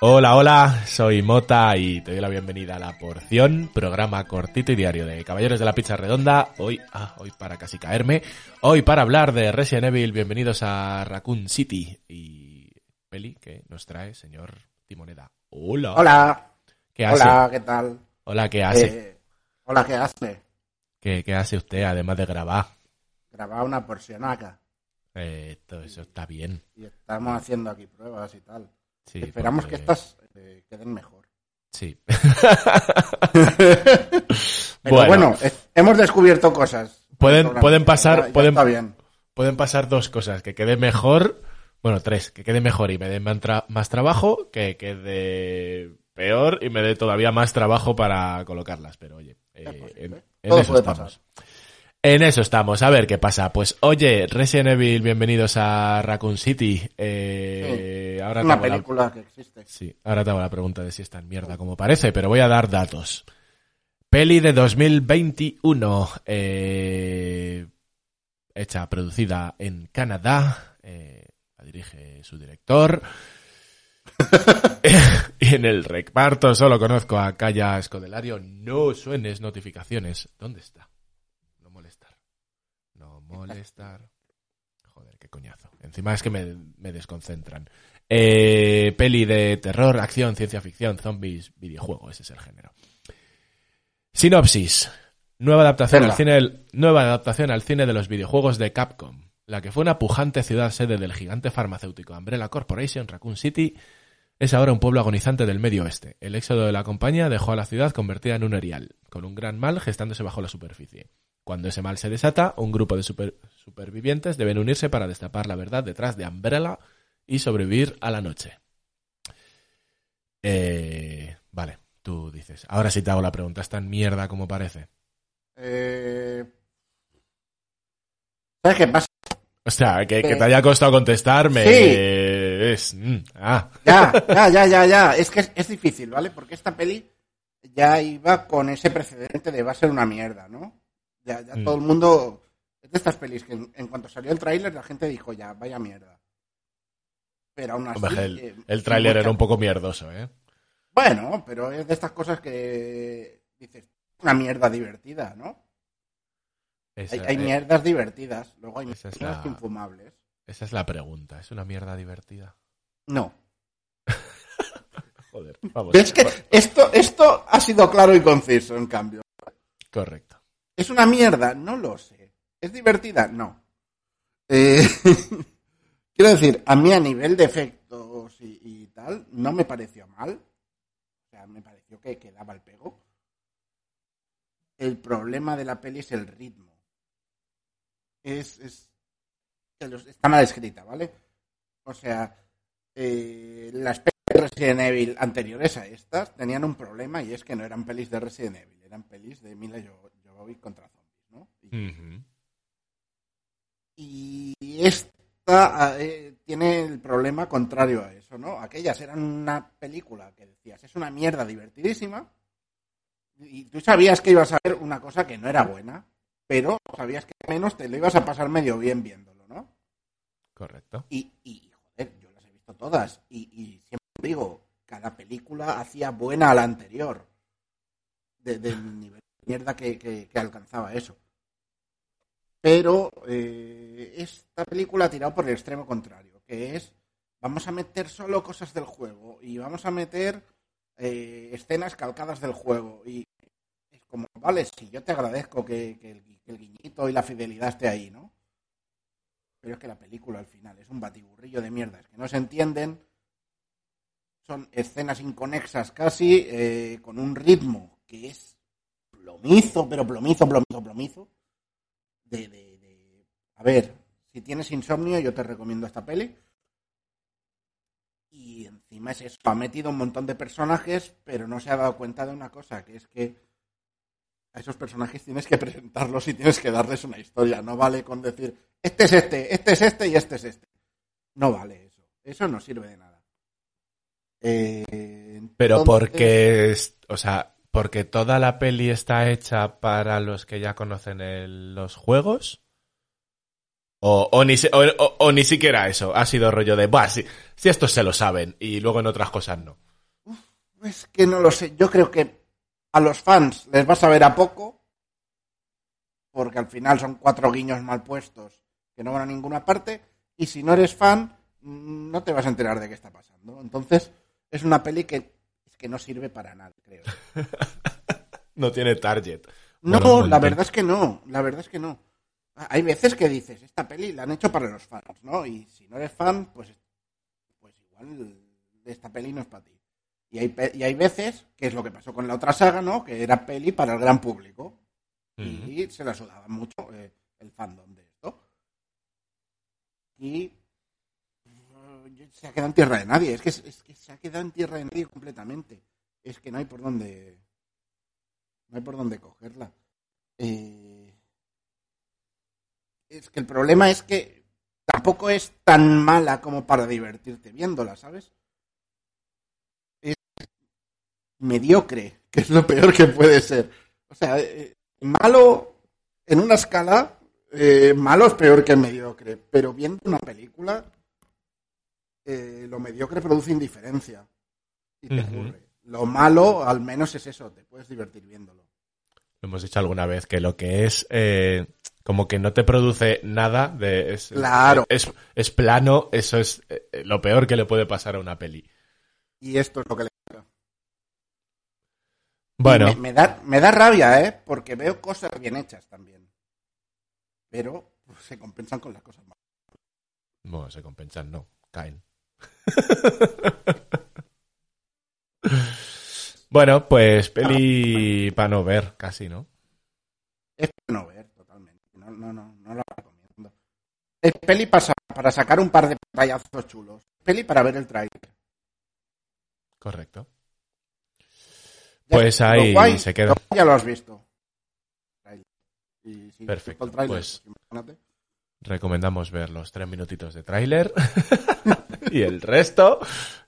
Hola, hola, soy Mota y te doy la bienvenida a La Porción, programa cortito y diario de Caballeros de la Pizza Redonda. Hoy, ah, hoy para casi caerme, hoy para hablar de Resident Evil, bienvenidos a Raccoon City y peli que nos trae señor Timoneda. Hola. Hola. ¿Qué hace? Hola, ¿qué tal? Hola, ¿qué hace? Eh, hola, ¿qué hace? ¿Qué, qué hace usted además de grabar? Grabar una porcionaca. Eh, todo eso está bien. Y estamos haciendo aquí pruebas y tal. Sí, Esperamos porque- que estas eh, queden mejor. Sí. Pero bueno, es- hemos descubierto cosas. Pueden- pueden pasar- Ya- ya pueden- Está bien. pueden pasar dos cosas, que quede mejor, bueno, tres, que quede mejor y me dé más, tra- más trabajo, que quede peor y me dé todavía más trabajo para colocarlas, pero oye, eh, en, eso estamos. En eso estamos, a ver qué pasa. Pues oye, Resident Evil, bienvenidos a Raccoon City. Eh, ahora Una hago la- película que existe. Sí, ahora te hago la pregunta de si es tan mierda como parece, pero voy a dar datos. Peli de 2021, eh, hecha, producida en Canadá, eh, la dirige su director. y en el reparto solo conozco a Calla Escodelario. No suenes notificaciones. ¿Dónde está? No molestar. Joder, qué coñazo. Encima es que me, me desconcentran. Eh, peli de terror, acción, ciencia ficción, zombies, videojuego, ese es el género. Sinopsis. Nueva adaptación, al cine del- nueva adaptación al cine de los videojuegos de Capcom. La que fue una pujante ciudad sede del gigante farmacéutico Umbrella Corporation, Raccoon City, es ahora un pueblo agonizante del medio oeste. El éxodo de la compañía dejó a la ciudad convertida en un erial, con un gran mal gestándose bajo la superficie. Cuando ese mal se desata, un grupo de super- supervivientes deben unirse para destapar la verdad detrás de Umbrella y sobrevivir a la noche. Eh, vale, tú dices. Ahora sí te hago la pregunta. ¿Es tan mierda como parece? Eh, ¿Sabes qué pasa? O sea, que, que Eh, te haya costado contestarme. sí. Es. mm, ah. Ya, ya, ya, ya, ya. Es que es, es difícil, ¿vale? Porque esta peli ya iba con ese precedente de va a ser una mierda, ¿no? Ya, ya Mm. todo el mundo... Es de estas pelis que en, en cuanto salió el tráiler la gente dijo ya, vaya mierda. Pero aún así... Hombre, el, eh, el tráiler era un poco mierdoso, ¿eh? Bueno, pero es de estas cosas que dices, una mierda divertida, ¿no? Esa, Hay, hay eh, mierdas divertidas, luego hay es mierdas la- infumables. esa es la pregunta. ¿Es una mierda divertida? No. Joder, vamos. ¿Ves que esto, esto ha sido claro y conciso, en cambio? Correcto. ¿Es una mierda? No lo sé. ¿Es divertida? No. Eh, quiero decir, a mí a nivel de efectos y, y tal, no me pareció mal. O sea, me pareció que, que daba el pego. El problema de la peli es el ritmo. Es, es está mal escrita, ¿vale? O sea, eh, las pelis de Resident Evil anteriores a estas tenían un problema y es que no eran pelis de Resident Evil, eran pelis de Mila Contra zombies, ¿no? Y, esta eh, tiene el problema contrario a eso, ¿no? Aquellas eran una película que decías, es una mierda divertidísima y tú sabías que ibas a ver una cosa que no era buena, pero sabías que al menos te lo ibas a pasar medio bien viéndolo, ¿no? Correcto. Y, y, joder, yo las he visto todas. Y, y siempre digo, cada película hacía buena a la anterior. De- del nivel mierda que, que- alcanzaba eso. Pero eh, esta película ha tirado por el extremo contrario, que es, vamos a meter solo cosas del juego y vamos a meter eh, escenas calcadas del juego. Y es como, vale, sí, yo te agradezco que, que el, que el guiñito y la fidelidad esté ahí, ¿no? Pero es que la película al final es un batiburrillo de mierdas que no se entienden. Son escenas inconexas casi, eh, con un ritmo que es plomizo, pero plomizo, plomizo, plomizo. De, de, de- A ver, si tienes insomnio, yo te recomiendo esta peli. Y encima es eso, ha metido un montón de personajes, pero no se ha dado cuenta de una cosa, que es que a esos personajes tienes que presentarlos y tienes que darles una historia. No vale con decir, este es este, este es este y este es este. No vale eso. Eso no sirve de nada. Eh, Pero entonces- porque, o sea, porque toda la peli está hecha para los que ya conocen los juegos. O, ni, siquiera eso. Ha sido rollo de, bah, si, si estos se lo saben. Y luego en otras cosas no. Es que no lo sé. Yo creo que a los fans les va a saber a poco. Porque al final son cuatro guiños mal puestos que no van a ninguna parte. Y si no eres fan, mm, no te vas a enterar de qué está pasando. Entonces, es una peli que, que no sirve para nada, creo. No tiene target. No, Bueno, la verdad es que no. La verdad es que no. Hay veces que dices, esta peli la han hecho para los fans, ¿no? Y si no eres fan, pues, pues igual esta peli no es para ti. Y hay, y hay veces, que es lo que pasó con la otra saga, ¿no? Que era peli para el gran público. Y se la sudaba mucho eh, el fandom de esto. Y se ha quedado en tierra de nadie. Es que, es que se ha quedado en tierra de nadie completamente. Es que no hay por dónde. No hay por dónde cogerla. Eh, es que el problema es que tampoco es tan mala como para divertirte viéndola, ¿sabes? Es mediocre, que es lo peor que puede ser. O sea, eh, malo en una escala, eh, malo es peor que mediocre, pero viendo una película, eh, lo mediocre produce indiferencia y te aburre. Lo malo, al menos es eso, te puedes divertir viéndolo. Lo hemos dicho alguna vez que lo que es eh, como que no te produce nada de es, Claro. es, es plano, eso es eh, lo peor que le puede pasar a una peli. Y esto es lo que le Bueno, Me, me da, me da rabia, ¿eh? Porque veo cosas bien hechas también. Pero se compensan con las cosas malas. bueno, se compensan, no, caen. bueno, pues peli para no ver, casi, ¿no? Es para no ver, totalmente. No, no, no, no la recomiendo. Es peli para, para sacar un par de payazos chulos. Peli para ver el trailer. Correcto. Pues ahí guay- se queda. Ya lo has visto. Trailer. Y si Perfecto, el pues- imagínate. Recomendamos ver los tres minutitos de tráiler y el resto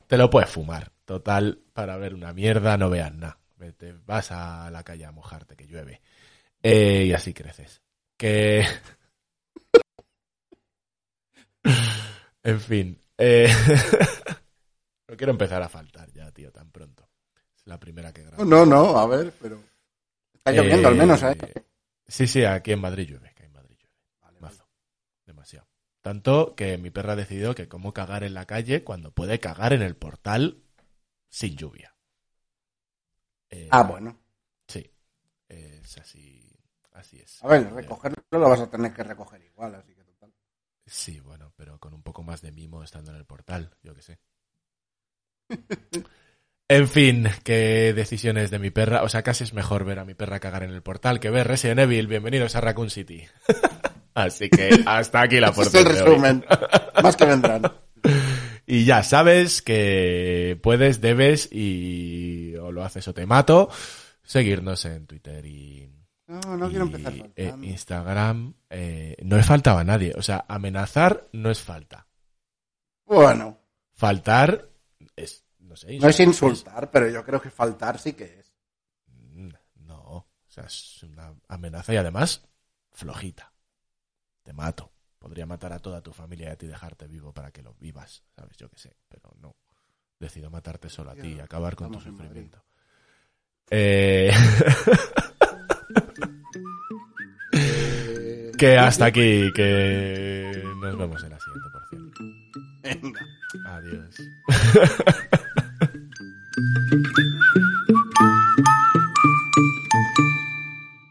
te lo puedes fumar. Total, para ver una mierda no veas nada. Vete, vas a la calle a mojarte que llueve. Eh, y así creces. Que... en fin. eh, No quiero empezar a faltar ya, tío, tan pronto. Es la primera que grabo. No, no, a ver, pero. Está lloviendo Eh, al menos, ¿eh? Sí, sí, aquí en Madrid llueve, que en Madrid llueve. Vale. Mazo. Demasiado. Tanto que mi perra ha decidido que cómo cagar en la calle cuando puede cagar en el portal sin lluvia. Eh, Ah, bueno. Sí. Es así. Así es. A ver, recogerlo lo vas a tener que recoger igual, así que total. Sí, bueno, pero con un poco más de mimo estando en el portal, yo que sé. En fin, qué decisiones de mi perra. O sea, casi es mejor ver a mi perra cagar en el portal que ver Resident Evil. Bienvenidos a Raccoon City. Así que hasta aquí la Ese es porción el resumen. Más que vendrán. Y ya sabes que puedes, debes y o lo haces o te mato. Seguirnos en Twitter y, No, no quiero empezar eh. Instagram. Eh, no he faltado a nadie. O sea, amenazar no es falta. Bueno, Faltar es, no sé. no es insultar, pero yo creo que faltar sí que es. Mm, No, o sea, es una amenaza y además flojita. Te mato. Podría matar a toda tu familia y a ti dejarte vivo para que lo vivas, ¿sabes? Yo qué sé, pero no. Decido matarte solo a ti y acabar con tu sufrimiento. Eh, que hasta aquí, que nos vemos en la siguiente porción. Venga. Adiós.